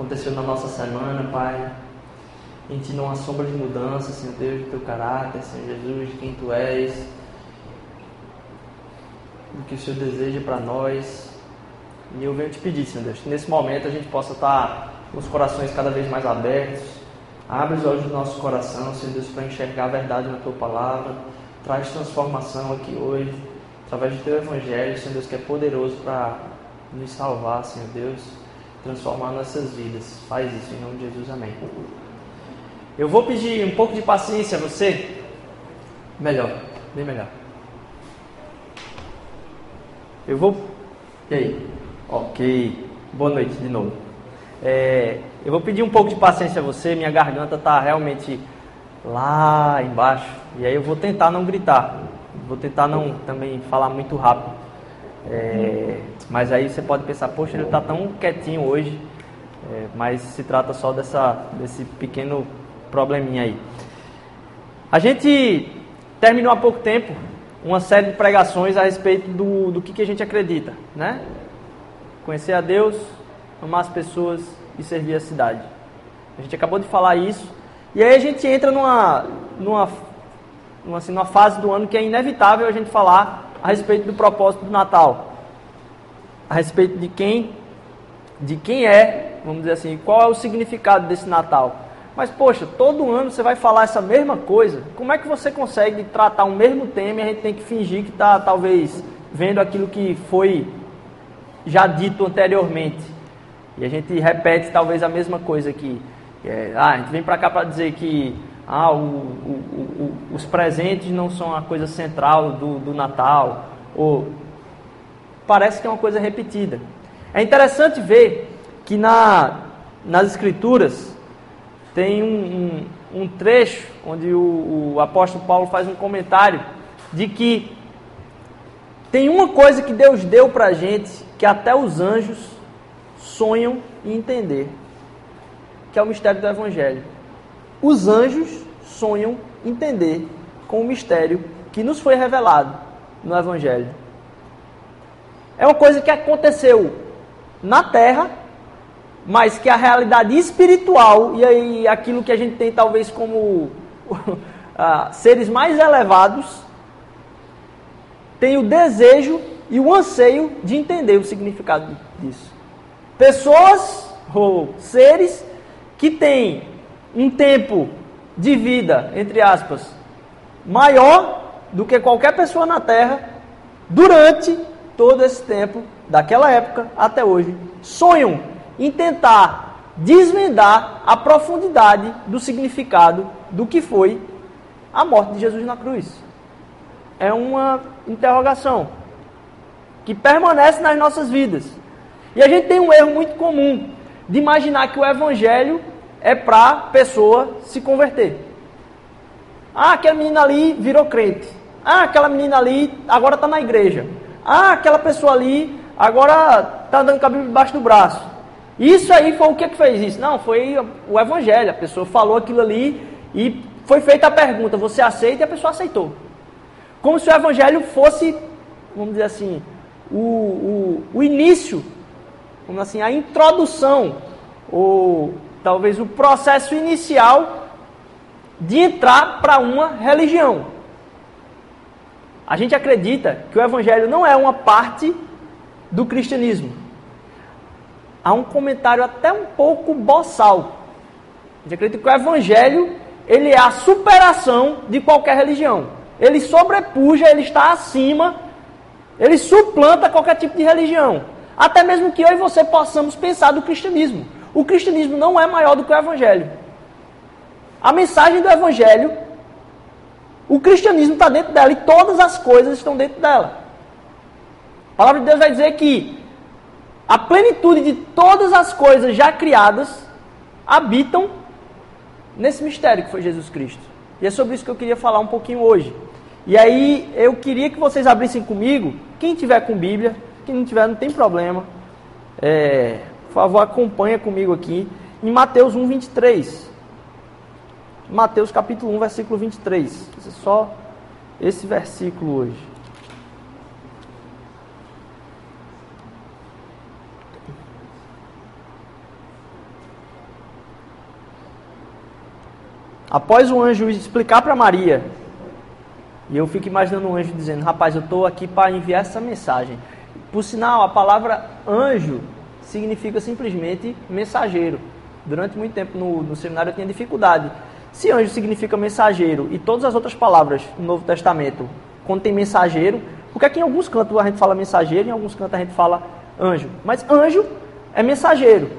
aconteceu na nossa semana, Pai, em ti não há sombra de mudança, Senhor Deus, do teu caráter, Senhor Jesus, de quem tu és, do que o Senhor deseja para nós. E eu venho te pedir, Senhor Deus, que nesse momento a gente possa estar com os corações cada vez mais abertos. Abre os olhos do nosso coração, Senhor Deus, para enxergar a verdade na tua palavra. Traz transformação aqui hoje, através do teu evangelho, Senhor Deus, que é poderoso para nos salvar, Senhor Deus, transformar nossas vidas. Faz isso em nome de Jesus, amém. Eu vou pedir um pouco de paciência a você. Melhor, bem melhor. Eu vou. E aí? Ok. Boa noite de novo. É, eu vou pedir um pouco de paciência a você. Minha garganta está realmente lá embaixo. E aí eu vou tentar não gritar. Vou tentar não também falar muito rápido. É, mas aí você pode pensar, poxa, ele está tão quietinho hoje. É, mas se trata só dessa, desse pequeno probleminha aí. A gente terminou há pouco tempo uma série de pregações a respeito do, do que, que a gente acredita, né? Conhecer a Deus, amar as pessoas e servir a cidade. A gente acabou de falar isso. E aí a gente entra numa, numa, numa, assim, numa fase do ano que é inevitável a gente falar a respeito do propósito do Natal. A respeito de quem, de quem é, vamos dizer assim, qual é o significado desse Natal. Mas, poxa, todo ano você vai falar essa mesma coisa. Como é que você consegue tratar o mesmo tema e a gente tem que fingir que está, talvez, vendo aquilo que foi já dito anteriormente? E a gente repete, talvez, a mesma coisa aqui. É, ah, a gente vem para cá para dizer que ah, o, o, o, os presentes não são a coisa central do, do Natal. Ou parece que é uma coisa repetida. É interessante ver que na, nas Escrituras tem um, um, um trecho onde o, o apóstolo Paulo faz um comentário de que tem uma coisa que Deus deu para a gente que até os anjos sonham em entender, que é o mistério do Evangelho. Os anjos sonham entender com o mistério que nos foi revelado no Evangelho. É uma coisa que aconteceu na terra mas que a realidade espiritual e aí aquilo que a gente tem talvez como ah, seres mais elevados tem o desejo e o anseio de entender o significado disso. Pessoas ou seres que têm um tempo de vida, entre aspas, maior do que qualquer pessoa na Terra durante todo esse tempo, daquela época até hoje, sonham em tentar desvendar a profundidade do significado do que foi a morte de Jesus na cruz. É uma interrogação que permanece nas nossas vidas. E a gente tem um erro muito comum de imaginar que o evangelho é para pessoa se converter. Ah, aquela menina ali virou crente. Ah, aquela menina ali agora está na igreja. Ah, aquela pessoa ali agora está a Bíblia debaixo do braço. Isso aí foi o que, que fez isso? Não, foi o evangelho. A pessoa falou aquilo ali e foi feita a pergunta: você aceita? E a pessoa aceitou. Como se o evangelho fosse, vamos dizer assim, o, o, o início, vamos assim, a introdução, ou talvez o processo inicial de entrar para uma religião. A gente acredita que o evangelho não é uma parte do cristianismo há um comentário até um pouco boçal. A gente acredita que o evangelho ele é a superação de qualquer religião. Ele sobrepuja, ele está acima, ele suplanta qualquer tipo de religião. Até mesmo que eu e você possamos pensar do cristianismo. O cristianismo não é maior do que o evangelho. A mensagem do evangelho, o cristianismo está dentro dela e todas as coisas estão dentro dela. A palavra de Deus vai dizer que a plenitude de todas as coisas já criadas habitam nesse mistério que foi Jesus Cristo. E é sobre isso que eu queria falar um pouquinho hoje. E aí eu queria que vocês abrissem comigo, quem tiver com Bíblia, quem não tiver não tem problema. É, por favor, acompanha comigo aqui em Mateus 1, 23. Mateus capítulo 1, versículo 23. Você só esse versículo hoje. Após o anjo explicar para Maria, e eu fico imaginando o anjo dizendo: Rapaz, eu estou aqui para enviar essa mensagem. Por sinal, a palavra anjo significa simplesmente mensageiro. Durante muito tempo no, no seminário eu tinha dificuldade. Se anjo significa mensageiro e todas as outras palavras no Novo Testamento contém mensageiro, porque aqui em alguns cantos a gente fala mensageiro, em alguns cantos a gente fala anjo. Mas anjo é mensageiro.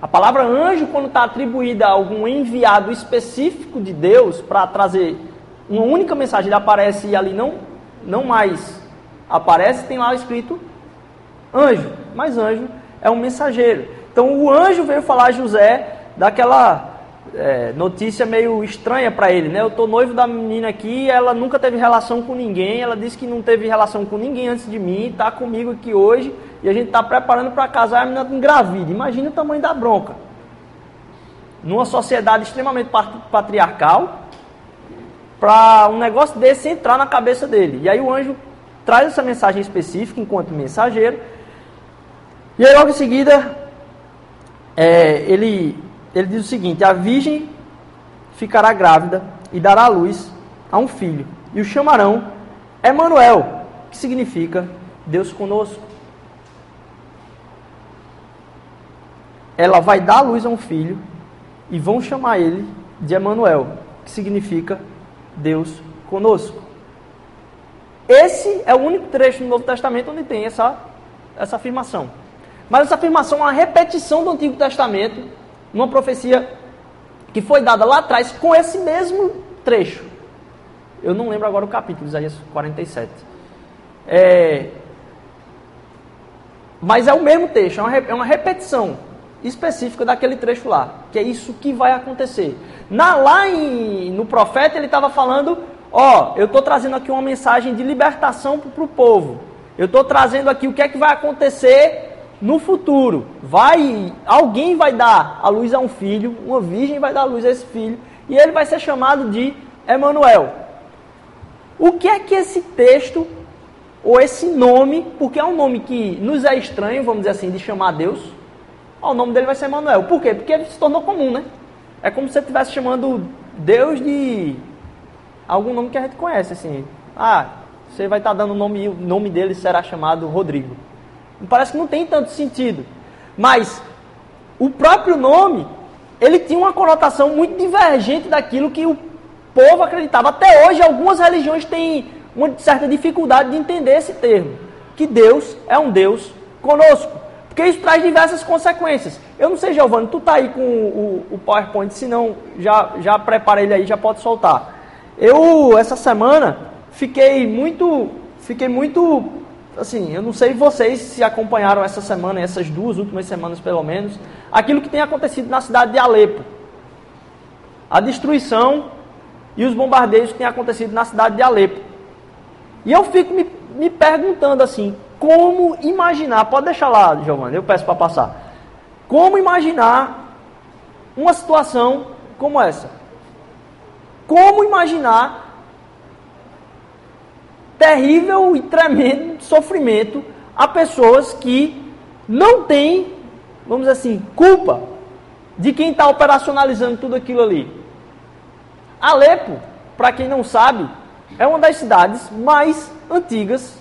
A palavra anjo, quando está atribuída a algum enviado específico de Deus para trazer uma única mensagem, ele aparece e ali não, não mais aparece, tem lá escrito anjo. Mas anjo é um mensageiro. Então o anjo veio falar a José daquela é, notícia meio estranha para ele, né? Eu tô noivo da menina aqui, ela nunca teve relação com ninguém, ela disse que não teve relação com ninguém antes de mim, tá comigo aqui hoje e a gente está preparando para casar, a menina engravida. Imagina o tamanho da bronca. Numa sociedade extremamente patriarcal, para um negócio desse entrar na cabeça dele. E aí o anjo traz essa mensagem específica enquanto mensageiro. E aí logo em seguida, é, ele, ele diz o seguinte: a virgem ficará grávida e dará à luz a um filho, e o chamarão Emanuel, que significa Deus conosco. ela vai dar à luz a um filho e vão chamar ele de Emanuel, que significa Deus conosco. Esse é o único trecho no Novo Testamento onde tem essa, essa afirmação. Mas essa afirmação é uma repetição do Antigo Testamento, numa profecia que foi dada lá atrás com esse mesmo trecho. Eu não lembro agora o capítulo, Isaías 47. É, mas é o mesmo texto, é uma é repetição específica daquele trecho lá, que é isso que vai acontecer. Na, lá em, no profeta ele estava falando, ó, eu estou trazendo aqui uma mensagem de libertação para o povo. Eu estou trazendo aqui o que é que vai acontecer no futuro. Vai, alguém vai dar a luz a um filho, uma virgem vai dar a luz a esse filho, e ele vai ser chamado de Emanuel. O que é que esse texto ou esse nome, porque é um nome que nos é estranho, vamos dizer assim, de chamar Deus, o nome dele vai ser Manuel. Por quê? Porque ele se tornou comum, né? É como se você estivesse chamando Deus de algum nome que a gente conhece, assim. Ah, você vai estar dando o nome, o nome dele será chamado Rodrigo. Parece que não tem tanto sentido. Mas o próprio nome, ele tinha uma conotação muito divergente daquilo que o povo acreditava. Até hoje, algumas religiões têm uma certa dificuldade de entender esse termo. Que Deus é um Deus conosco. Porque isso traz diversas consequências. Eu não sei, Giovanni, tu tá aí com o, o PowerPoint, se não, já, já prepara ele aí, já pode soltar. Eu, essa semana, fiquei muito, fiquei muito, assim, eu não sei vocês se acompanharam essa semana, essas duas últimas semanas pelo menos, aquilo que tem acontecido na cidade de Alepo. A destruição e os bombardeios que têm acontecido na cidade de Alepo. E eu fico me, me perguntando assim, como imaginar, pode deixar lá, Giovanni, eu peço para passar. Como imaginar uma situação como essa? Como imaginar terrível e tremendo sofrimento a pessoas que não têm, vamos dizer assim, culpa de quem está operacionalizando tudo aquilo ali. Alepo, para quem não sabe, é uma das cidades mais antigas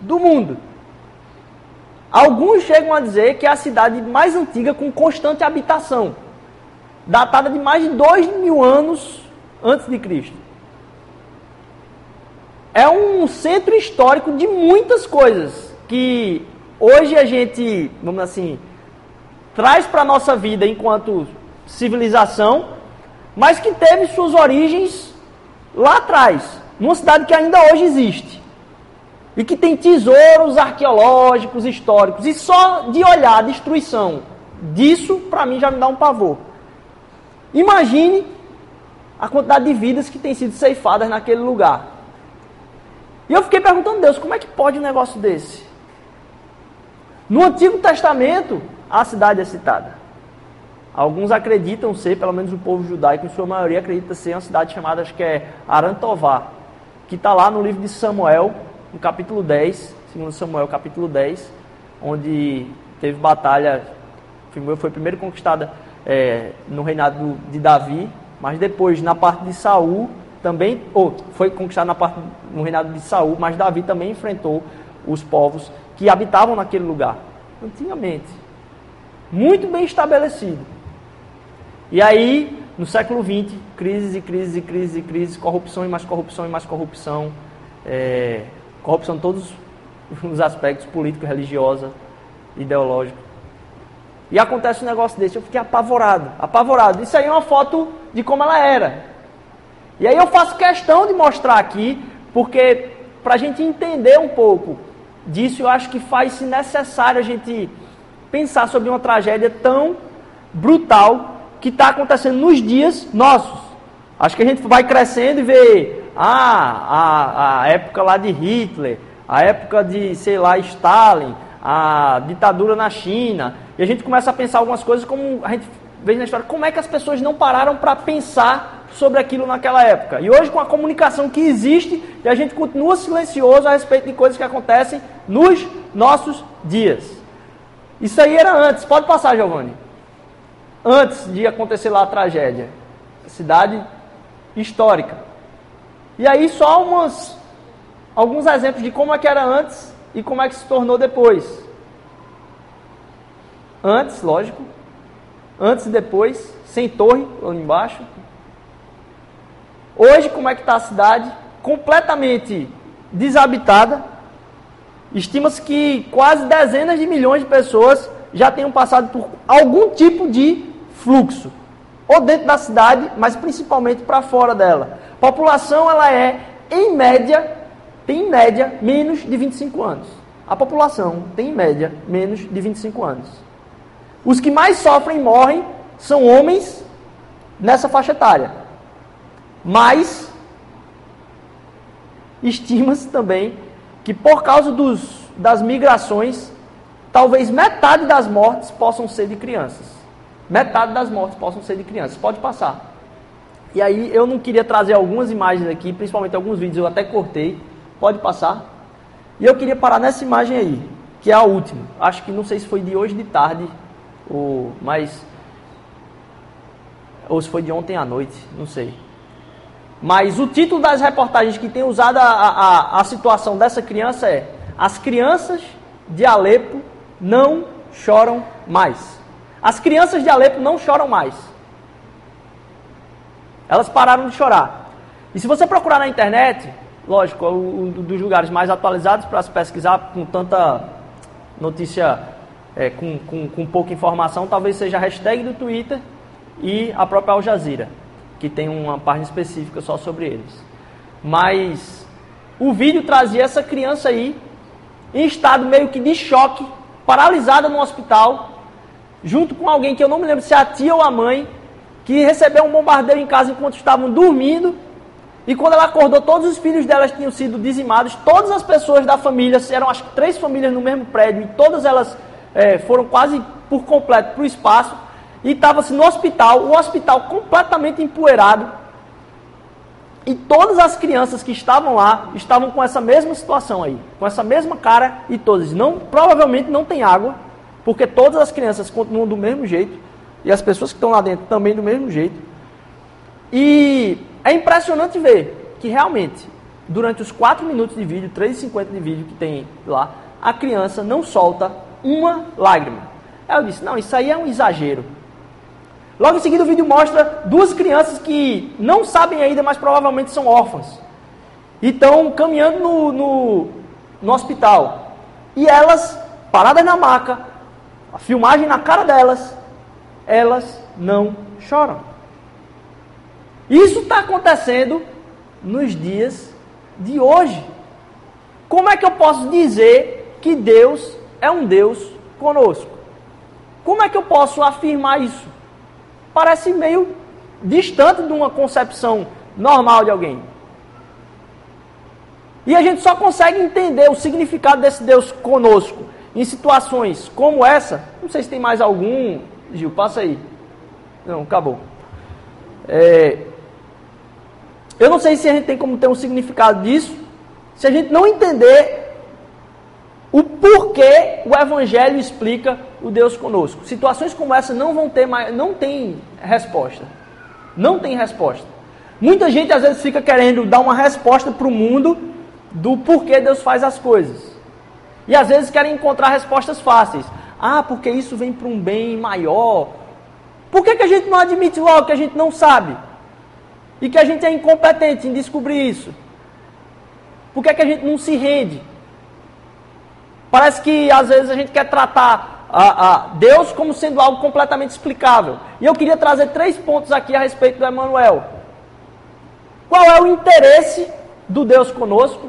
do mundo. Alguns chegam a dizer que é a cidade mais antiga com constante habitação, datada de mais de dois mil anos antes de Cristo. É um centro histórico de muitas coisas que hoje a gente, vamos assim, traz para a nossa vida enquanto civilização, mas que teve suas origens lá atrás, numa cidade que ainda hoje existe e que tem tesouros arqueológicos, históricos, e só de olhar a destruição disso, para mim já me dá um pavor. Imagine a quantidade de vidas que têm sido ceifadas naquele lugar. E eu fiquei perguntando a Deus, como é que pode um negócio desse? No Antigo Testamento, a cidade é citada. Alguns acreditam ser, pelo menos o povo judaico, em sua maioria, acredita ser uma cidade chamada, acho que é Arantová, que está lá no livro de Samuel, no capítulo 10, segundo Samuel, capítulo 10, onde teve batalha, foi primeiro conquistada é, no reinado de Davi, mas depois na parte de Saul também, ou foi conquistada na parte no reinado de Saul, mas Davi também enfrentou os povos que habitavam naquele lugar antigamente. Muito bem estabelecido. E aí, no século XX, crises e crises e crises e crises, corrupção e mais corrupção e mais corrupção, é, corrupção em todos os aspectos político, religiosa, ideológico. E acontece um negócio desse, eu fiquei apavorado, apavorado. Isso aí é uma foto de como ela era. E aí eu faço questão de mostrar aqui, porque para a gente entender um pouco disso, eu acho que faz-se necessário a gente pensar sobre uma tragédia tão brutal que está acontecendo nos dias nossos. Acho que a gente vai crescendo e vê ah, a, a época lá de Hitler, a época de, sei lá, Stalin, a ditadura na China, e a gente começa a pensar algumas coisas como a gente vê na história, como é que as pessoas não pararam para pensar sobre aquilo naquela época. E hoje, com a comunicação que existe, a gente continua silencioso a respeito de coisas que acontecem nos nossos dias. Isso aí era antes. Pode passar, Giovanni. Antes de acontecer lá a tragédia. Cidade histórica. E aí só umas, alguns exemplos de como é que era antes e como é que se tornou depois. Antes, lógico. Antes e depois, sem torre, lá embaixo. Hoje, como é que está a cidade? Completamente desabitada. Estima-se que quase dezenas de milhões de pessoas já tenham passado por algum tipo de fluxo. Ou dentro da cidade, mas principalmente para fora dela. A população, ela é, em média, tem em média menos de 25 anos. A população tem em média menos de 25 anos. Os que mais sofrem e morrem são homens nessa faixa etária. Mas estima-se também que por causa dos, das migrações, talvez metade das mortes possam ser de crianças. Metade das mortes possam ser de crianças. Pode passar. E aí eu não queria trazer algumas imagens aqui, principalmente alguns vídeos eu até cortei. Pode passar. E eu queria parar nessa imagem aí, que é a última. Acho que não sei se foi de hoje de tarde, ou mas ou se foi de ontem à noite, não sei. Mas o título das reportagens que tem usado a, a, a situação dessa criança é As crianças de Alepo não choram mais. As crianças de Alepo não choram mais. Elas pararam de chorar. E se você procurar na internet, lógico, um dos lugares mais atualizados para se pesquisar com tanta notícia, é, com, com, com pouca informação, talvez seja a hashtag do Twitter e a própria Al Jazeera que tem uma página específica só sobre eles. Mas o vídeo trazia essa criança aí em estado meio que de choque, paralisada no hospital, junto com alguém que eu não me lembro se é a tia ou a mãe, que recebeu um bombardeio em casa enquanto estavam dormindo. E quando ela acordou, todos os filhos delas tinham sido dizimados, todas as pessoas da família, eram acho que três famílias no mesmo prédio, e todas elas é, foram quase por completo para o espaço e estava-se no hospital, o hospital completamente empoeirado. E todas as crianças que estavam lá estavam com essa mesma situação aí, com essa mesma cara e todas. Não, provavelmente não tem água, porque todas as crianças continuam do mesmo jeito e as pessoas que estão lá dentro também do mesmo jeito. E é impressionante ver que realmente, durante os 4 minutos de vídeo, 3,50 de vídeo que tem lá, a criança não solta uma lágrima. Aí eu disse: não, isso aí é um exagero. Logo em seguida, o vídeo mostra duas crianças que não sabem ainda, mas provavelmente são órfãs. E estão caminhando no, no, no hospital. E elas, paradas na maca, a filmagem na cara delas, elas não choram. Isso está acontecendo nos dias de hoje. Como é que eu posso dizer que Deus é um Deus conosco? Como é que eu posso afirmar isso? Parece meio distante de uma concepção normal de alguém. E a gente só consegue entender o significado desse Deus conosco em situações como essa. Não sei se tem mais algum. Gil, passa aí. Não, acabou. É, Eu não sei se a gente tem como ter um significado disso, se a gente não entender o porquê o Evangelho explica o Deus conosco. Situações como essa não vão ter mais, não tem resposta. Não tem resposta. Muita gente às vezes fica querendo dar uma resposta para o mundo do porquê Deus faz as coisas. E às vezes querem encontrar respostas fáceis. Ah, porque isso vem para um bem maior. Por que, que a gente não admite logo que a gente não sabe? E que a gente é incompetente em descobrir isso? Por que, que a gente não se rende? Parece que às vezes a gente quer tratar a, a Deus como sendo algo completamente explicável. E eu queria trazer três pontos aqui a respeito do Emmanuel. Qual é o interesse do Deus conosco?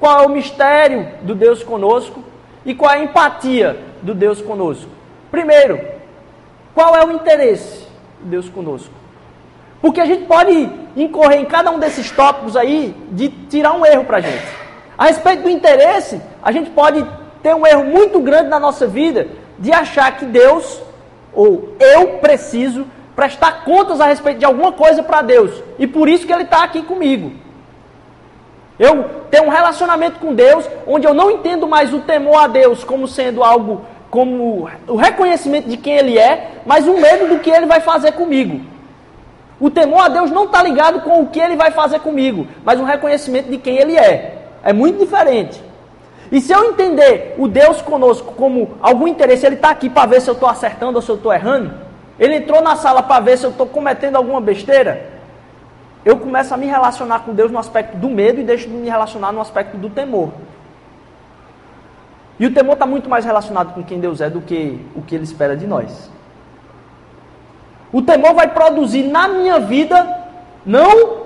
Qual é o mistério do Deus conosco? E qual é a empatia do Deus conosco? Primeiro, qual é o interesse do Deus conosco? Porque a gente pode incorrer em cada um desses tópicos aí de tirar um erro para a gente. A respeito do interesse, a gente pode ter um erro muito grande na nossa vida de achar que Deus, ou eu preciso, prestar contas a respeito de alguma coisa para Deus. E por isso que Ele está aqui comigo. Eu tenho um relacionamento com Deus onde eu não entendo mais o temor a Deus como sendo algo, como o reconhecimento de quem Ele é, mas um medo do que Ele vai fazer comigo. O temor a Deus não está ligado com o que Ele vai fazer comigo, mas um reconhecimento de quem Ele é. É muito diferente. E se eu entender o Deus conosco como algum interesse, Ele está aqui para ver se eu estou acertando ou se eu estou errando, Ele entrou na sala para ver se eu estou cometendo alguma besteira, eu começo a me relacionar com Deus no aspecto do medo e deixo de me relacionar no aspecto do temor. E o temor está muito mais relacionado com quem Deus é do que o que Ele espera de nós. O temor vai produzir na minha vida não,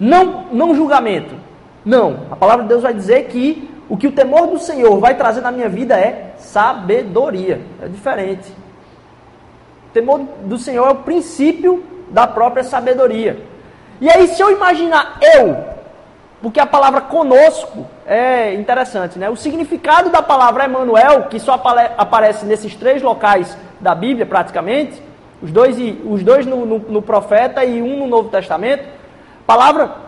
não, não julgamento. Não. A palavra de Deus vai dizer que o que o temor do Senhor vai trazer na minha vida é sabedoria. É diferente. O temor do Senhor é o princípio da própria sabedoria. E aí, se eu imaginar eu, porque a palavra conosco é interessante, né? O significado da palavra Emmanuel, que só aparece nesses três locais da Bíblia, praticamente, os dois, os dois no, no, no profeta e um no Novo Testamento, palavra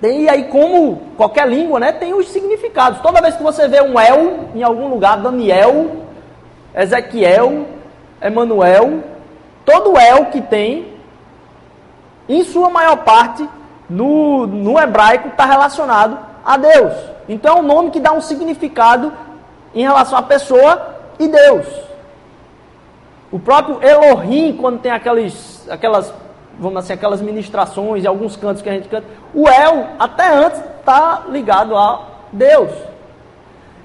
tem aí como qualquer língua, né? Tem os significados. Toda vez que você vê um El em algum lugar, Daniel, Ezequiel, Emanuel, todo El que tem em sua maior parte, no, no hebraico, está relacionado a Deus. Então é um nome que dá um significado em relação à pessoa e Deus. O próprio Elohim, quando tem aquelas, aquelas, vamos assim, aquelas ministrações e alguns cantos que a gente canta, o El, até antes, está ligado a Deus.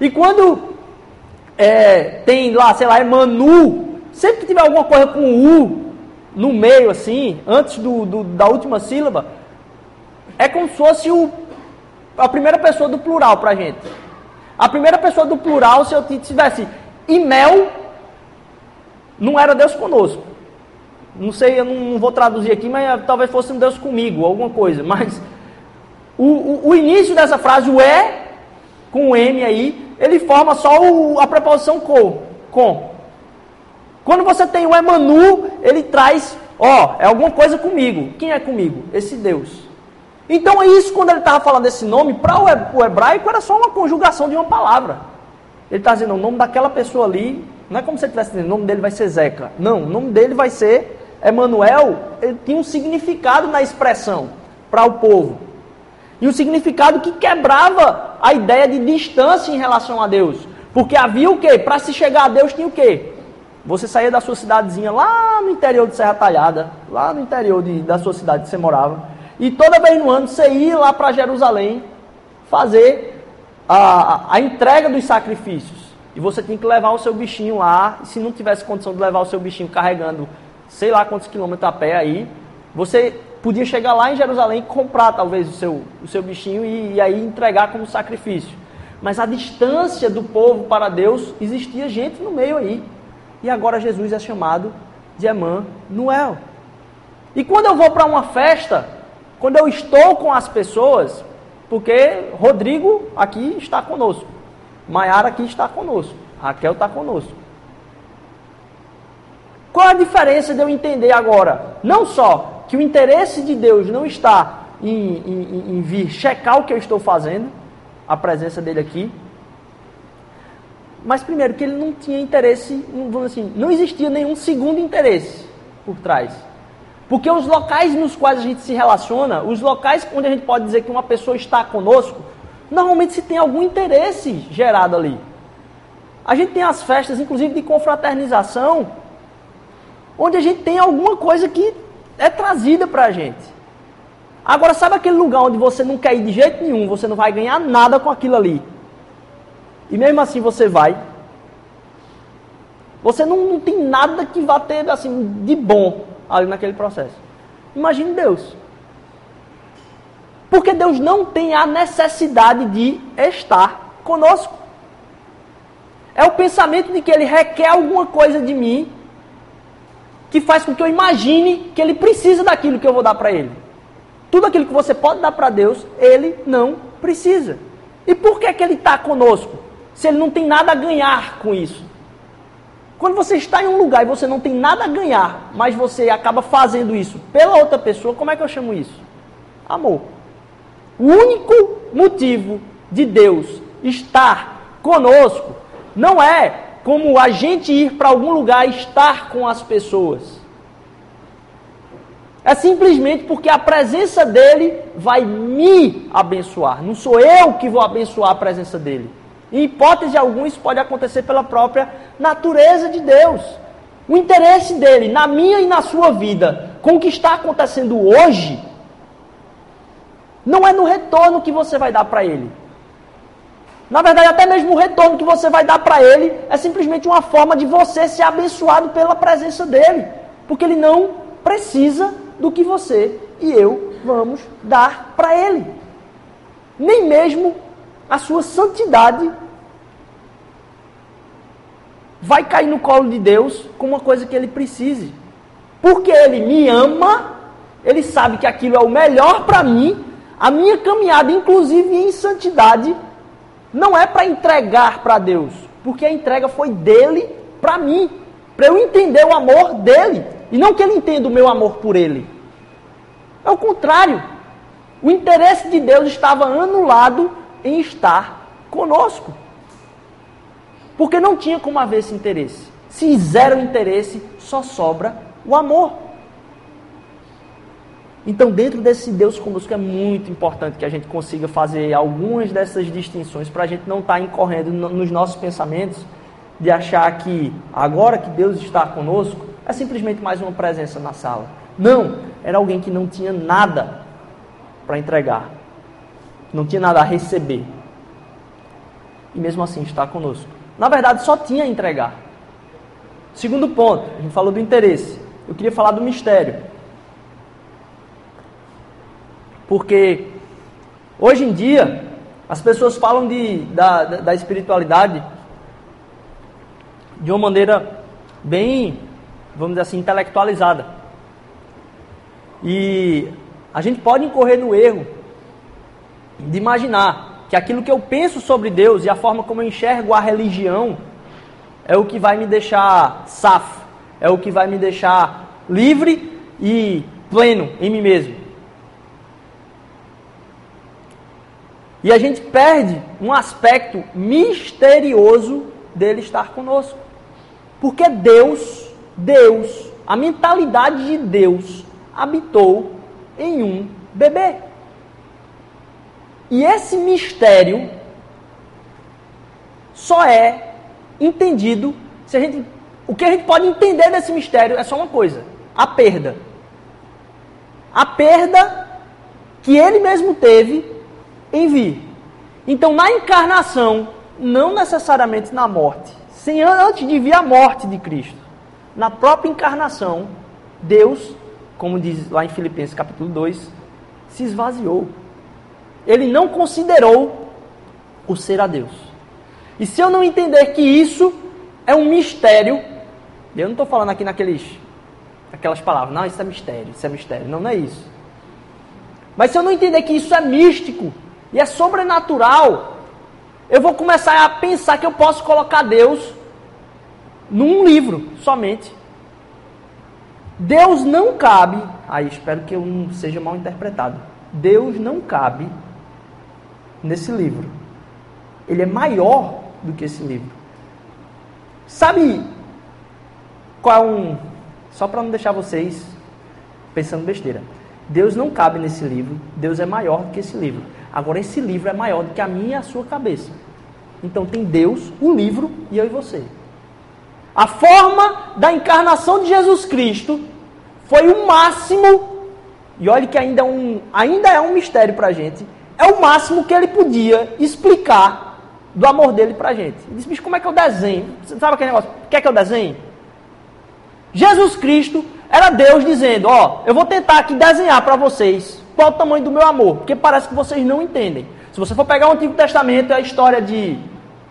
E quando é, tem lá, sei lá, Emanu, sempre que tiver alguma coisa com U, no meio, assim, antes do, do, da última sílaba, é como se fosse o, a primeira pessoa do plural para a gente. A primeira pessoa do plural, se eu tivesse Imel, não era Deus conosco. Não sei, eu não, não vou traduzir aqui, mas talvez fosse um Deus comigo, alguma coisa. Mas o, o, o início dessa frase, o é, com o M aí, ele forma só o, a preposição com. com. Quando você tem o Emanu, ele traz, ó, é alguma coisa comigo. Quem é comigo? Esse Deus. Então é isso quando ele estava falando esse nome, para o hebraico era só uma conjugação de uma palavra. Ele está dizendo o nome daquela pessoa ali, não é como se ele estivesse dizendo, o nome dele vai ser Zeca. Não, o nome dele vai ser Emanuel, tinha um significado na expressão para o povo. E um significado que quebrava a ideia de distância em relação a Deus. Porque havia o quê? Para se chegar a Deus tinha o quê? Você saía da sua cidadezinha lá no interior de Serra Talhada, lá no interior de, da sua cidade que você morava, e toda vez no ano você ia lá para Jerusalém fazer a, a entrega dos sacrifícios. E você tinha que levar o seu bichinho lá, e se não tivesse condição de levar o seu bichinho carregando sei lá quantos quilômetros a pé aí, você podia chegar lá em Jerusalém e comprar talvez o seu, o seu bichinho e, e aí entregar como sacrifício. Mas a distância do povo para Deus, existia gente no meio aí. E agora Jesus é chamado de Emmanuel. E quando eu vou para uma festa, quando eu estou com as pessoas, porque Rodrigo aqui está conosco, Maiara aqui está conosco, Raquel está conosco. Qual a diferença de eu entender agora? Não só que o interesse de Deus não está em, em, em vir checar o que eu estou fazendo, a presença dele aqui. Mas primeiro que ele não tinha interesse, vamos assim, não existia nenhum segundo interesse por trás. Porque os locais nos quais a gente se relaciona, os locais onde a gente pode dizer que uma pessoa está conosco, normalmente se tem algum interesse gerado ali. A gente tem as festas, inclusive de confraternização, onde a gente tem alguma coisa que é trazida para a gente. Agora, sabe aquele lugar onde você não quer ir de jeito nenhum, você não vai ganhar nada com aquilo ali. E mesmo assim você vai. Você não, não tem nada que vá ter assim de bom ali naquele processo. Imagine Deus. Porque Deus não tem a necessidade de estar conosco. É o pensamento de que Ele requer alguma coisa de mim que faz com que eu imagine que Ele precisa daquilo que eu vou dar para Ele. Tudo aquilo que você pode dar para Deus, Ele não precisa. E por que, que Ele está conosco? Se Ele não tem nada a ganhar com isso. Quando você está em um lugar e você não tem nada a ganhar, mas você acaba fazendo isso pela outra pessoa, como é que eu chamo isso? Amor. O único motivo de Deus estar conosco não é como a gente ir para algum lugar e estar com as pessoas. É simplesmente porque a presença dele vai me abençoar. Não sou eu que vou abençoar a presença dele. Em hipótese alguma, isso pode acontecer pela própria natureza de Deus. O interesse dele na minha e na sua vida, com o que está acontecendo hoje, não é no retorno que você vai dar para ele. Na verdade, até mesmo o retorno que você vai dar para ele é simplesmente uma forma de você ser abençoado pela presença dele. Porque ele não precisa do que você e eu vamos dar para ele. Nem mesmo a sua santidade vai cair no colo de Deus com uma coisa que ele precise. Porque ele me ama, ele sabe que aquilo é o melhor para mim, a minha caminhada, inclusive em santidade, não é para entregar para Deus, porque a entrega foi dele para mim, para eu entender o amor dele, e não que ele entenda o meu amor por ele. É o contrário. O interesse de Deus estava anulado em estar conosco. Porque não tinha como haver esse interesse. Se zero interesse, só sobra o amor. Então, dentro desse Deus conosco, é muito importante que a gente consiga fazer algumas dessas distinções para a gente não estar tá incorrendo nos nossos pensamentos de achar que agora que Deus está conosco, é simplesmente mais uma presença na sala. Não, era alguém que não tinha nada para entregar, não tinha nada a receber. E mesmo assim está conosco. Na verdade, só tinha a entregar. Segundo ponto, a gente falou do interesse. Eu queria falar do mistério. Porque hoje em dia, as pessoas falam de, da, da espiritualidade de uma maneira bem, vamos dizer assim, intelectualizada. E a gente pode incorrer no erro de imaginar que aquilo que eu penso sobre Deus e a forma como eu enxergo a religião é o que vai me deixar safo, é o que vai me deixar livre e pleno em mim mesmo. E a gente perde um aspecto misterioso dele estar conosco. Porque Deus, Deus, a mentalidade de Deus habitou em um bebê. E esse mistério só é entendido se a gente. O que a gente pode entender desse mistério é só uma coisa: a perda. A perda que ele mesmo teve em vir. Então, na encarnação, não necessariamente na morte, sem antes de vir a morte de Cristo, na própria encarnação, Deus, como diz lá em Filipenses capítulo 2, se esvaziou ele não considerou o ser a Deus. E se eu não entender que isso é um mistério, eu não estou falando aqui naqueles, aquelas palavras, não, isso é mistério, isso é mistério. Não, não é isso. Mas se eu não entender que isso é místico e é sobrenatural, eu vou começar a pensar que eu posso colocar Deus num livro somente. Deus não cabe, aí espero que eu não seja mal interpretado. Deus não cabe nesse livro. Ele é maior do que esse livro. Sabe qual é um. Só para não deixar vocês pensando besteira. Deus não cabe nesse livro. Deus é maior do que esse livro. Agora, esse livro é maior do que a minha e a sua cabeça. Então, tem Deus, o livro e eu e você. A forma da encarnação de Jesus Cristo foi o máximo, e olha que ainda é um, ainda é um mistério para a gente, é o máximo que ele podia explicar do amor dele para a gente. Ele disse, bicho, como é que eu desenho? Você sabe aquele negócio? Quer que eu desenhe? Jesus Cristo era Deus dizendo, ó, eu vou tentar aqui desenhar para vocês qual o tamanho do meu amor, porque parece que vocês não entendem. Se você for pegar o Antigo Testamento, é a história de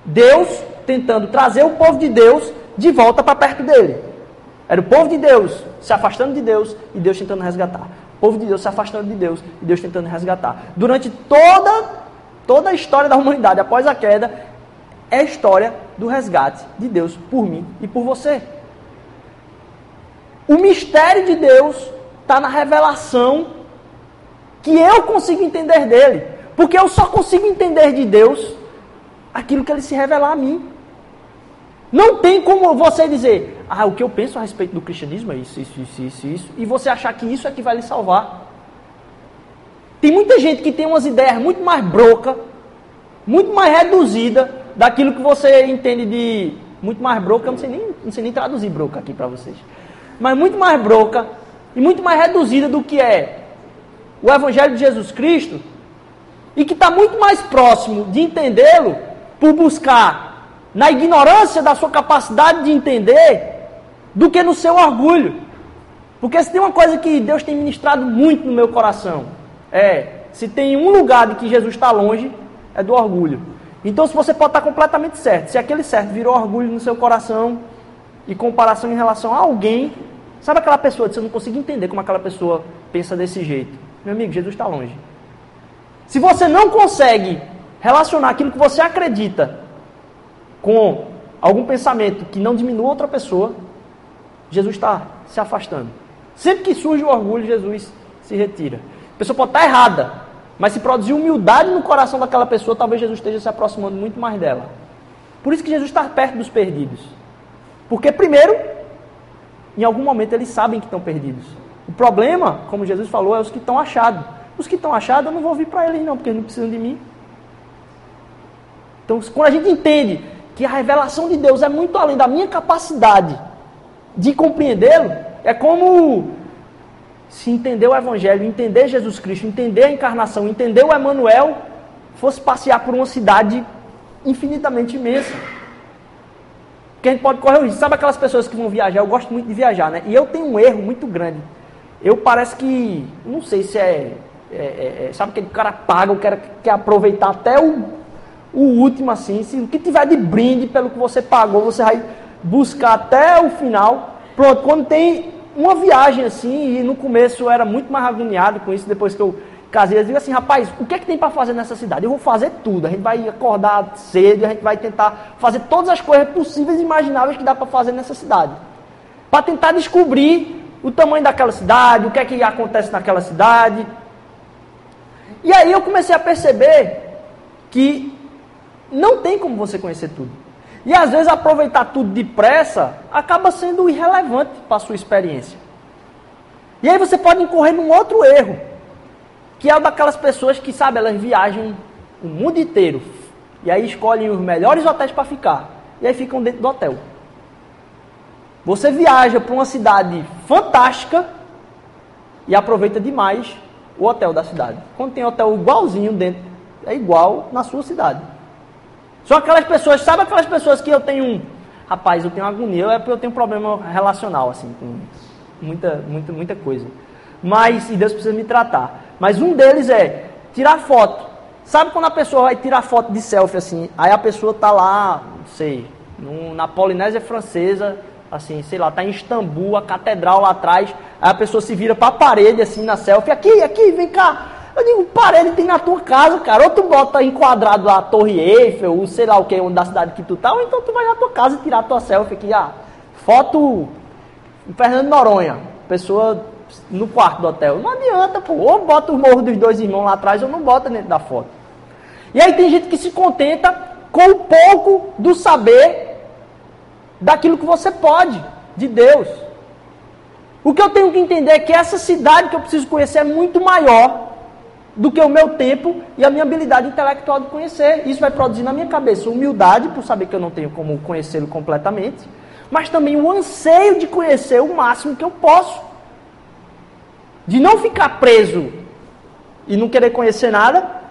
Deus tentando trazer o povo de Deus de volta para perto dele. Era o povo de Deus se afastando de Deus e Deus tentando resgatar. O povo de Deus se afastando de Deus e Deus tentando resgatar. Durante toda, toda a história da humanidade, após a queda, é a história do resgate de Deus por mim e por você. O mistério de Deus está na revelação que eu consigo entender dele. Porque eu só consigo entender de Deus aquilo que ele se revelar a mim. Não tem como você dizer, ah, o que eu penso a respeito do cristianismo é isso, isso, isso, isso, isso, e você achar que isso é que vai lhe salvar. Tem muita gente que tem umas ideias muito mais broca, muito mais reduzida daquilo que você entende de muito mais broca, eu não sei nem, não sei nem traduzir broca aqui para vocês. Mas muito mais broca e muito mais reduzida do que é o evangelho de Jesus Cristo e que está muito mais próximo de entendê-lo por buscar na ignorância da sua capacidade de entender, do que no seu orgulho. Porque se tem uma coisa que Deus tem ministrado muito no meu coração, é, se tem um lugar de que Jesus está longe, é do orgulho. Então, se você pode estar completamente certo, se aquele certo virou orgulho no seu coração e comparação em relação a alguém, sabe aquela pessoa que você não consegue entender como aquela pessoa pensa desse jeito? Meu amigo, Jesus está longe. Se você não consegue relacionar aquilo que você acredita com algum pensamento que não diminua outra pessoa, Jesus está se afastando. Sempre que surge o orgulho, Jesus se retira. A pessoa pode estar errada, mas se produzir humildade no coração daquela pessoa, talvez Jesus esteja se aproximando muito mais dela. Por isso que Jesus está perto dos perdidos. Porque, primeiro, em algum momento eles sabem que estão perdidos. O problema, como Jesus falou, é os que estão achados. Os que estão achados, eu não vou vir para eles, não, porque eles não precisam de mim. Então, quando a gente entende que a revelação de Deus é muito além da minha capacidade de compreendê-lo, é como se entender o Evangelho, entender Jesus Cristo, entender a encarnação, entender o Emanuel, fosse passear por uma cidade infinitamente imensa. Que a gente pode correr o risco. Sabe aquelas pessoas que vão viajar? Eu gosto muito de viajar, né? E eu tenho um erro muito grande. Eu parece que, não sei se é, é, é, é sabe que o cara paga, o cara quer aproveitar até o o último assim, se o que tiver de brinde pelo que você pagou, você vai buscar até o final. Pronto, quando tem uma viagem assim, e no começo eu era muito mais agoniado com isso, depois que eu casei, eu digo assim, rapaz, o que é que tem para fazer nessa cidade? Eu vou fazer tudo, a gente vai acordar cedo, a gente vai tentar fazer todas as coisas possíveis e imagináveis que dá para fazer nessa cidade. Para tentar descobrir o tamanho daquela cidade, o que é que acontece naquela cidade. E aí eu comecei a perceber que não tem como você conhecer tudo. E às vezes aproveitar tudo depressa acaba sendo irrelevante para a sua experiência. E aí você pode incorrer num outro erro, que é o daquelas pessoas que, sabe, elas viajam o mundo inteiro e aí escolhem os melhores hotéis para ficar. E aí ficam dentro do hotel. Você viaja para uma cidade fantástica e aproveita demais o hotel da cidade. Quando tem hotel igualzinho dentro, é igual na sua cidade. São aquelas pessoas, sabe aquelas pessoas que eu tenho um. Rapaz, eu tenho agonia, é porque eu tenho um problema relacional, assim, com muita, muita, muita coisa. Mas, e Deus precisa me tratar. Mas um deles é tirar foto. Sabe quando a pessoa vai tirar foto de selfie, assim, aí a pessoa tá lá, não sei, no, na Polinésia Francesa, assim, sei lá, tá em Istambul, a catedral lá atrás, aí a pessoa se vira para a parede, assim, na selfie, aqui, aqui, vem cá, eu digo, parede tem na tua casa, cara. Ou tu bota enquadrado a Torre Eiffel, ou sei lá o que, onde da cidade que tu tá, ou então tu vai na tua casa e tirar a tua selfie aqui. Ah, foto Fernando Noronha. Pessoa no quarto do hotel. Não adianta, pô. Ou bota o morro dos dois irmãos lá atrás ou não bota dentro da foto. E aí tem gente que se contenta com o pouco do saber daquilo que você pode, de Deus. O que eu tenho que entender é que essa cidade que eu preciso conhecer é muito maior do que o meu tempo e a minha habilidade intelectual de conhecer. Isso vai produzir na minha cabeça humildade por saber que eu não tenho como conhecê-lo completamente, mas também o anseio de conhecer o máximo que eu posso. De não ficar preso e não querer conhecer nada,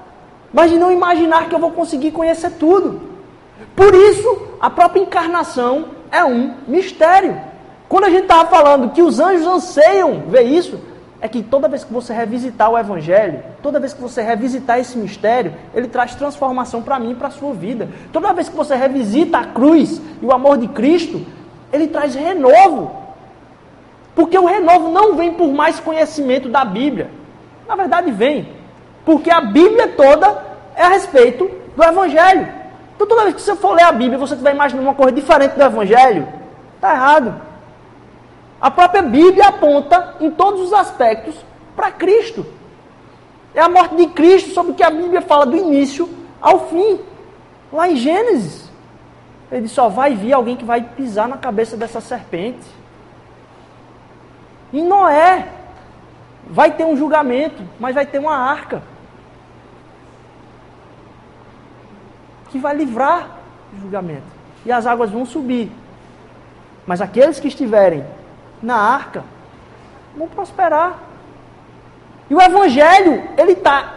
mas de não imaginar que eu vou conseguir conhecer tudo. Por isso, a própria encarnação é um mistério. Quando a gente estava falando que os anjos anseiam ver isso, é que toda vez que você revisitar o Evangelho, toda vez que você revisitar esse mistério, ele traz transformação para mim e para a sua vida. Toda vez que você revisita a cruz e o amor de Cristo, ele traz renovo. Porque o renovo não vem por mais conhecimento da Bíblia. Na verdade, vem. Porque a Bíblia toda é a respeito do Evangelho. Então, toda vez que você for ler a Bíblia você estiver imaginando uma coisa diferente do Evangelho, está errado. A própria Bíblia aponta em todos os aspectos para Cristo. É a morte de Cristo sobre o que a Bíblia fala do início ao fim. Lá em Gênesis, ele só vai vir alguém que vai pisar na cabeça dessa serpente. Em Noé, vai ter um julgamento, mas vai ter uma arca que vai livrar o julgamento. E as águas vão subir. Mas aqueles que estiverem na arca, vão prosperar. E o Evangelho, ele está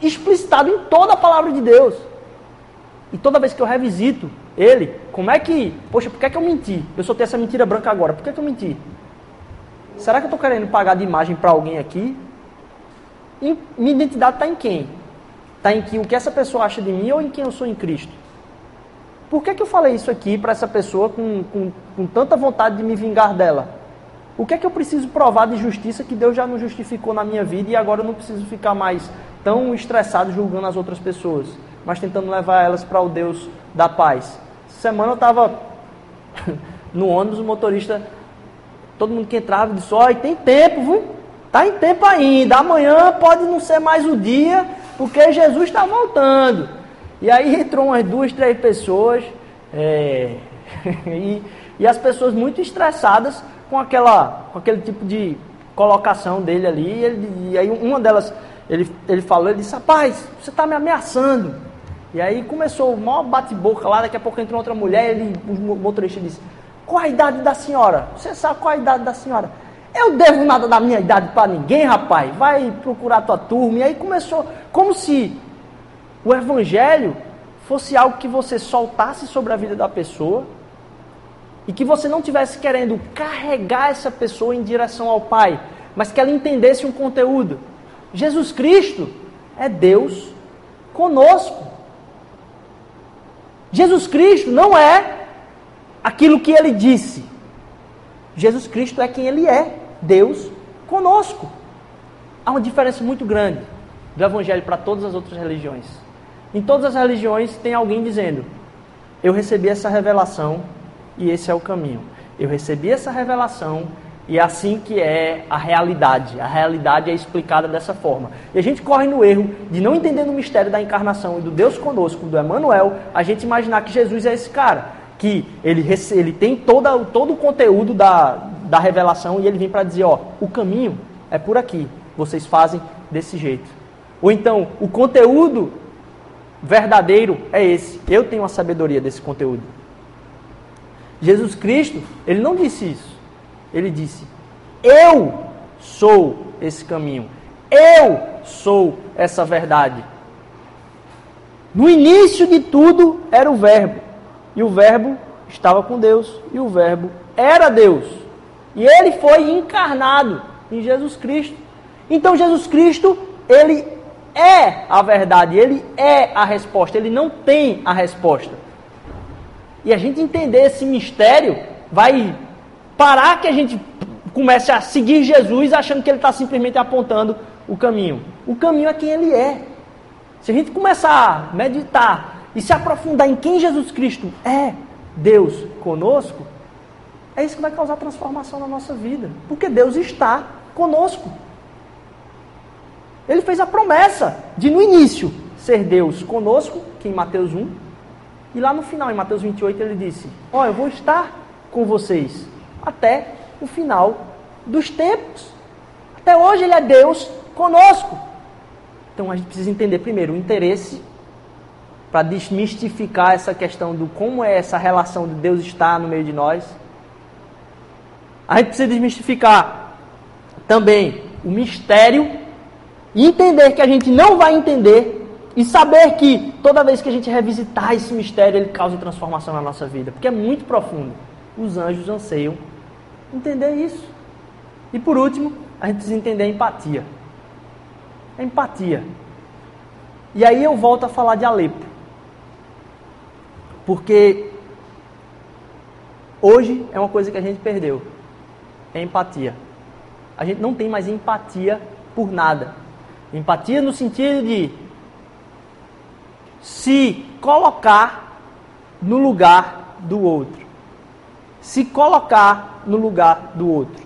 explicitado em toda a palavra de Deus. E toda vez que eu revisito ele, como é que. Poxa, por que, é que eu menti? Eu soltei essa mentira branca agora, por que, é que eu menti? Será que eu estou querendo pagar de imagem para alguém aqui? E minha identidade está em quem? Está em que, o que essa pessoa acha de mim ou em quem eu sou em Cristo? Por que, que eu falei isso aqui para essa pessoa com, com, com tanta vontade de me vingar dela? O que é que eu preciso provar de justiça que Deus já não justificou na minha vida e agora eu não preciso ficar mais tão estressado julgando as outras pessoas, mas tentando levar elas para o Deus da paz? Semana eu estava no ônibus, o motorista, todo mundo que entrava disse: Olha, tem tempo, viu? Está em tempo ainda. Amanhã pode não ser mais o dia, porque Jesus está voltando. E aí entrou umas duas, três pessoas, é, e, e as pessoas muito estressadas com, aquela, com aquele tipo de colocação dele ali. E, ele, e aí uma delas, ele, ele falou, ele disse, rapaz, você está me ameaçando. E aí começou o maior bate-boca lá, daqui a pouco entrou outra mulher, ele, o motorista disse, qual a idade da senhora? Você sabe qual a idade da senhora? Eu devo nada da minha idade para ninguém, rapaz. Vai procurar tua turma. E aí começou, como se o evangelho fosse algo que você soltasse sobre a vida da pessoa e que você não tivesse querendo carregar essa pessoa em direção ao Pai, mas que ela entendesse um conteúdo. Jesus Cristo é Deus conosco. Jesus Cristo não é aquilo que ele disse. Jesus Cristo é quem ele é, Deus conosco. Há uma diferença muito grande do evangelho para todas as outras religiões. Em todas as religiões tem alguém dizendo: Eu recebi essa revelação e esse é o caminho. Eu recebi essa revelação e é assim que é a realidade. A realidade é explicada dessa forma. E a gente corre no erro de não entendendo o mistério da encarnação e do Deus conosco, do Emmanuel, a gente imaginar que Jesus é esse cara, que ele, ele tem toda, todo o conteúdo da, da revelação e ele vem para dizer, ó, o caminho é por aqui, vocês fazem desse jeito. Ou então, o conteúdo verdadeiro é esse, eu tenho a sabedoria desse conteúdo. Jesus Cristo, ele não disse isso. Ele disse: Eu sou esse caminho. Eu sou essa verdade. No início de tudo era o Verbo. E o Verbo estava com Deus. E o Verbo era Deus. E ele foi encarnado em Jesus Cristo. Então Jesus Cristo, ele é a verdade, ele é a resposta, ele não tem a resposta e a gente entender esse mistério, vai parar que a gente comece a seguir Jesus achando que ele está simplesmente apontando o caminho. O caminho é quem ele é. Se a gente começar a meditar e se aprofundar em quem Jesus Cristo é, Deus conosco, é isso que vai causar transformação na nossa vida. Porque Deus está conosco. Ele fez a promessa de, no início, ser Deus conosco, que em Mateus 1, e lá no final, em Mateus 28, ele disse: Ó, oh, eu vou estar com vocês até o final dos tempos. Até hoje ele é Deus conosco. Então a gente precisa entender primeiro o interesse para desmistificar essa questão do como é essa relação de Deus estar no meio de nós. A gente precisa desmistificar também o mistério e entender que a gente não vai entender e saber que toda vez que a gente revisitar esse mistério, ele causa transformação na nossa vida, porque é muito profundo. Os anjos anseiam entender isso. E por último, a gente precisa entender a empatia. A empatia. E aí eu volto a falar de Alepo. Porque hoje é uma coisa que a gente perdeu. É empatia. A gente não tem mais empatia por nada. Empatia no sentido de se colocar no lugar do outro. Se colocar no lugar do outro.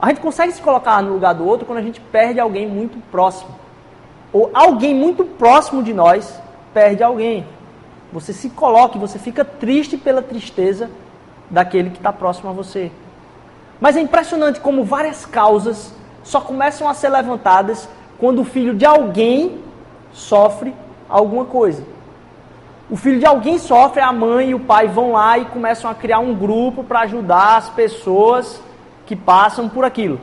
A gente consegue se colocar no lugar do outro quando a gente perde alguém muito próximo. Ou alguém muito próximo de nós perde alguém. Você se coloca e você fica triste pela tristeza daquele que está próximo a você. Mas é impressionante como várias causas só começam a ser levantadas quando o filho de alguém sofre alguma coisa. O filho de alguém sofre, a mãe e o pai vão lá e começam a criar um grupo para ajudar as pessoas que passam por aquilo.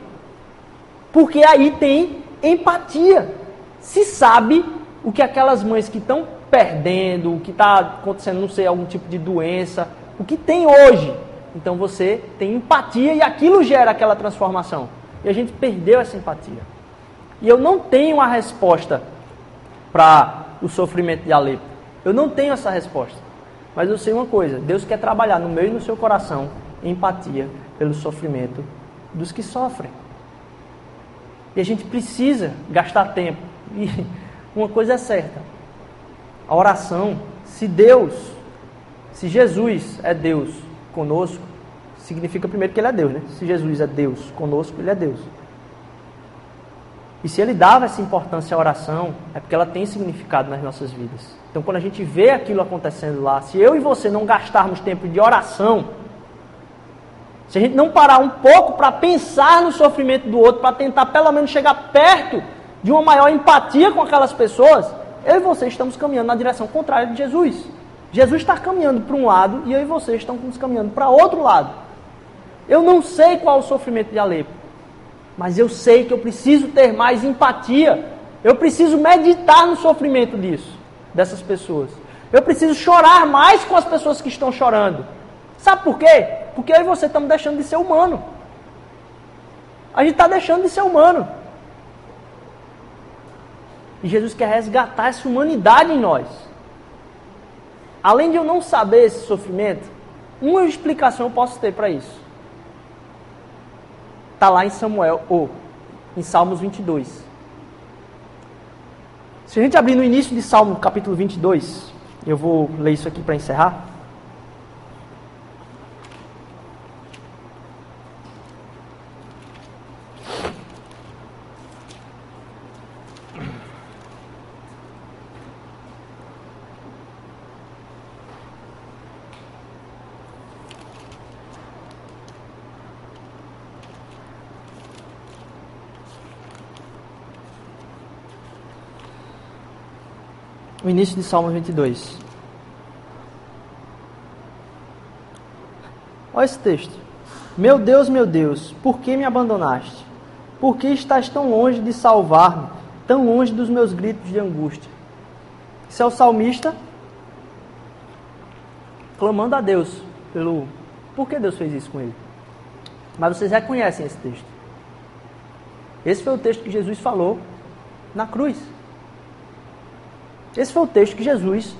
Porque aí tem empatia. Se sabe o que aquelas mães que estão perdendo, o que está acontecendo, não sei, algum tipo de doença, o que tem hoje. Então você tem empatia e aquilo gera aquela transformação. E a gente perdeu essa empatia. E eu não tenho a resposta para o sofrimento de Alepo. Eu não tenho essa resposta. Mas eu sei uma coisa: Deus quer trabalhar no meio e no seu coração empatia pelo sofrimento dos que sofrem. E a gente precisa gastar tempo. E uma coisa é certa: a oração, se Deus, se Jesus é Deus conosco, significa primeiro que Ele é Deus, né? Se Jesus é Deus conosco, Ele é Deus. E se Ele dava essa importância à oração, é porque ela tem significado nas nossas vidas. Então, quando a gente vê aquilo acontecendo lá, se eu e você não gastarmos tempo de oração, se a gente não parar um pouco para pensar no sofrimento do outro, para tentar pelo menos chegar perto de uma maior empatia com aquelas pessoas, eu e você estamos caminhando na direção contrária de Jesus. Jesus está caminhando para um lado e eu e você estamos caminhando para outro lado. Eu não sei qual é o sofrimento de Alepo, mas eu sei que eu preciso ter mais empatia. Eu preciso meditar no sofrimento disso, dessas pessoas. Eu preciso chorar mais com as pessoas que estão chorando. Sabe por quê? Porque eu e você estamos deixando de ser humano. A gente está deixando de ser humano. E Jesus quer resgatar essa humanidade em nós. Além de eu não saber esse sofrimento, uma explicação eu posso ter para isso. Está lá em Samuel, ou em Salmos 22. Se a gente abrir no início de Salmo, capítulo 22, eu vou ler isso aqui para encerrar. Início de Salmo 22. Olha esse texto. Meu Deus, meu Deus, por que me abandonaste? Por que estás tão longe de salvar-me, tão longe dos meus gritos de angústia? Isso é o salmista clamando a Deus pelo por que Deus fez isso com ele. Mas vocês reconhecem esse texto. Esse foi o texto que Jesus falou na cruz. Esse foi o texto que Jesus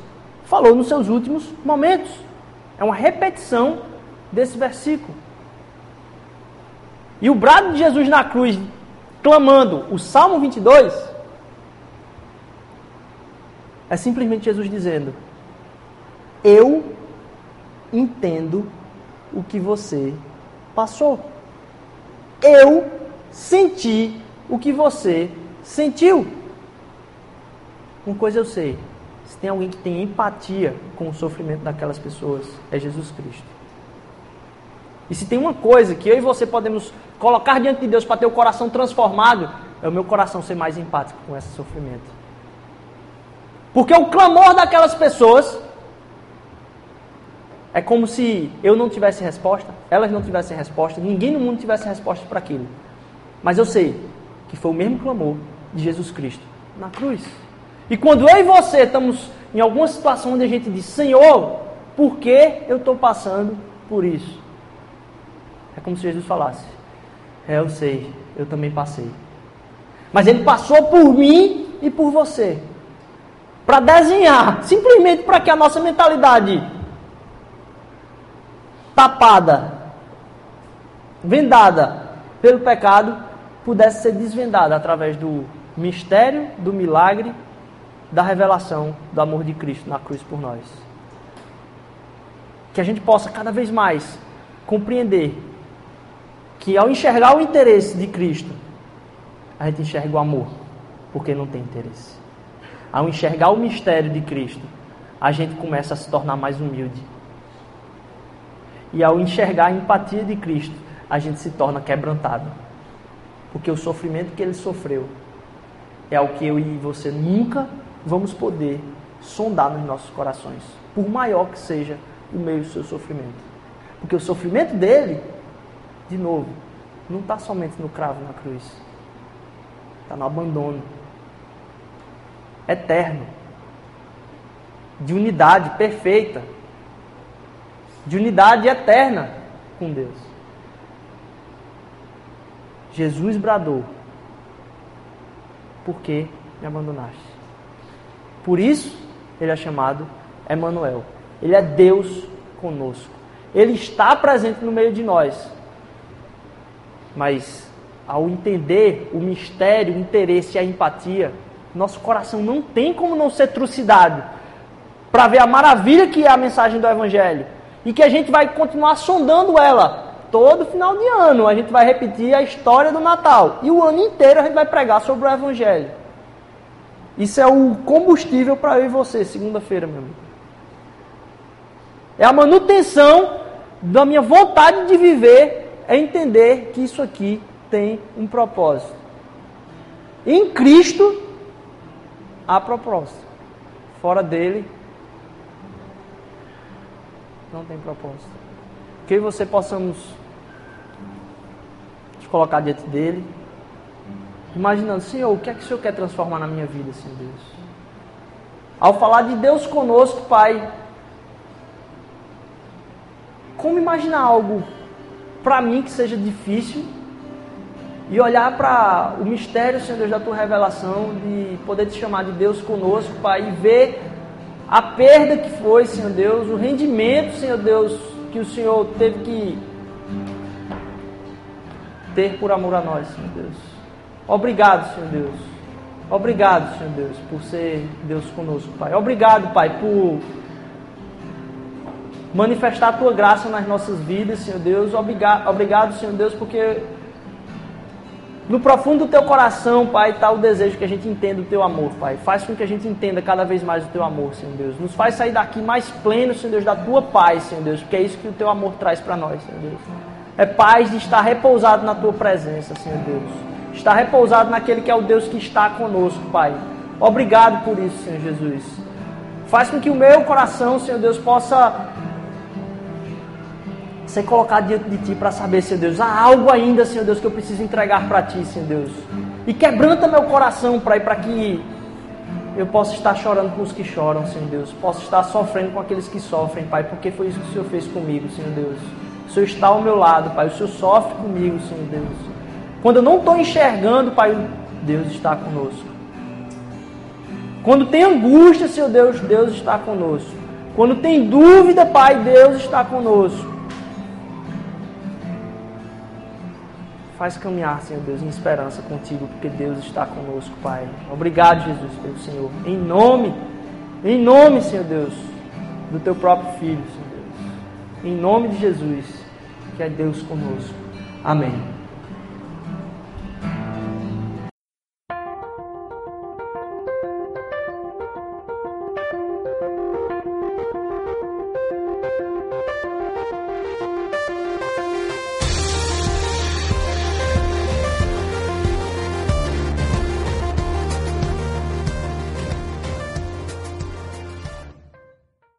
falou nos seus últimos momentos. É uma repetição desse versículo. E o brado de Jesus na cruz, clamando o Salmo 22, é simplesmente Jesus dizendo: Eu entendo o que você passou. Eu sentir o que você sentiu. Uma coisa eu sei: se tem alguém que tem empatia com o sofrimento daquelas pessoas, é Jesus Cristo. E se tem uma coisa que eu e você podemos colocar diante de Deus para ter o coração transformado, é o meu coração ser mais empático com esse sofrimento. Porque o clamor daquelas pessoas é como se eu não tivesse resposta, elas não tivessem resposta, ninguém no mundo tivesse resposta para aquilo. Mas eu sei que foi o mesmo clamor de Jesus Cristo na cruz. E quando eu e você estamos em alguma situação onde a gente diz, Senhor, por que eu estou passando por isso? É como se Jesus falasse, é, eu sei, eu também passei. Mas ele passou por mim e por você. Para desenhar, simplesmente para que a nossa mentalidade tapada, vendada pelo pecado, pudesse ser desvendada através do mistério, do milagre, da revelação do amor de Cristo na cruz por nós. Que a gente possa cada vez mais compreender que ao enxergar o interesse de Cristo, a gente enxerga o amor, porque não tem interesse. Ao enxergar o mistério de Cristo, a gente começa a se tornar mais humilde. E ao enxergar a empatia de Cristo, a gente se torna quebrantado. Porque o sofrimento que ele sofreu é o que eu e você nunca vamos poder sondar nos nossos corações, por maior que seja o meio do seu sofrimento. Porque o sofrimento dele, de novo, não está somente no cravo na cruz, está no abandono eterno, de unidade perfeita, de unidade eterna com Deus. Jesus bradou: Por que me abandonaste? Por isso, ele é chamado Emanuel. Ele é Deus conosco. Ele está presente no meio de nós. Mas ao entender o mistério, o interesse e a empatia, nosso coração não tem como não ser trucidado para ver a maravilha que é a mensagem do evangelho e que a gente vai continuar sondando ela todo final de ano. A gente vai repetir a história do Natal e o ano inteiro a gente vai pregar sobre o evangelho. Isso é o combustível para eu e você, segunda-feira, meu amigo. É a manutenção da minha vontade de viver, é entender que isso aqui tem um propósito. Em Cristo há propósito. Fora dele não tem propósito. Que você possamos nos colocar diante dele imaginando, Senhor, o que é que o Senhor quer transformar na minha vida, Senhor Deus? Ao falar de Deus conosco, Pai, como imaginar algo para mim que seja difícil e olhar para o mistério, Senhor Deus, da tua revelação, de poder te chamar de Deus conosco, Pai, e ver a perda que foi, Senhor Deus, o rendimento, Senhor Deus, que o Senhor teve que ter por amor a nós, Senhor Deus. Obrigado, Senhor Deus. Obrigado, Senhor Deus, por ser Deus conosco, Pai. Obrigado, Pai, por manifestar a tua graça nas nossas vidas, Senhor Deus. Obrigado, obrigado Senhor Deus, porque no profundo do teu coração, Pai, está o desejo que a gente entenda o teu amor, Pai. Faz com que a gente entenda cada vez mais o teu amor, Senhor Deus. Nos faz sair daqui mais pleno, Senhor Deus, da tua paz, Senhor Deus, porque é isso que o teu amor traz para nós, Senhor Deus. É paz de estar repousado na tua presença, Senhor Deus está repousado naquele que é o Deus que está conosco, Pai. Obrigado por isso, Senhor Jesus. Faz com que o meu coração, Senhor Deus, possa ser colocado diante de Ti para saber, Senhor Deus, há algo ainda, Senhor Deus, que eu preciso entregar para Ti, Senhor Deus. E quebranta meu coração, Pai, para que eu possa estar chorando com os que choram, Senhor Deus. Possa estar sofrendo com aqueles que sofrem, Pai, porque foi isso que o Senhor fez comigo, Senhor Deus. O Senhor está ao meu lado, Pai. O Senhor sofre comigo, Senhor Deus. Quando eu não estou enxergando, Pai, Deus está conosco. Quando tem angústia, Senhor Deus, Deus está conosco. Quando tem dúvida, Pai, Deus está conosco. Faz caminhar, Senhor Deus, em esperança contigo, porque Deus está conosco, Pai. Obrigado, Jesus, pelo Senhor. Em nome, em nome, Senhor Deus, do teu próprio Filho, Senhor Deus. Em nome de Jesus, que é Deus conosco. Amém.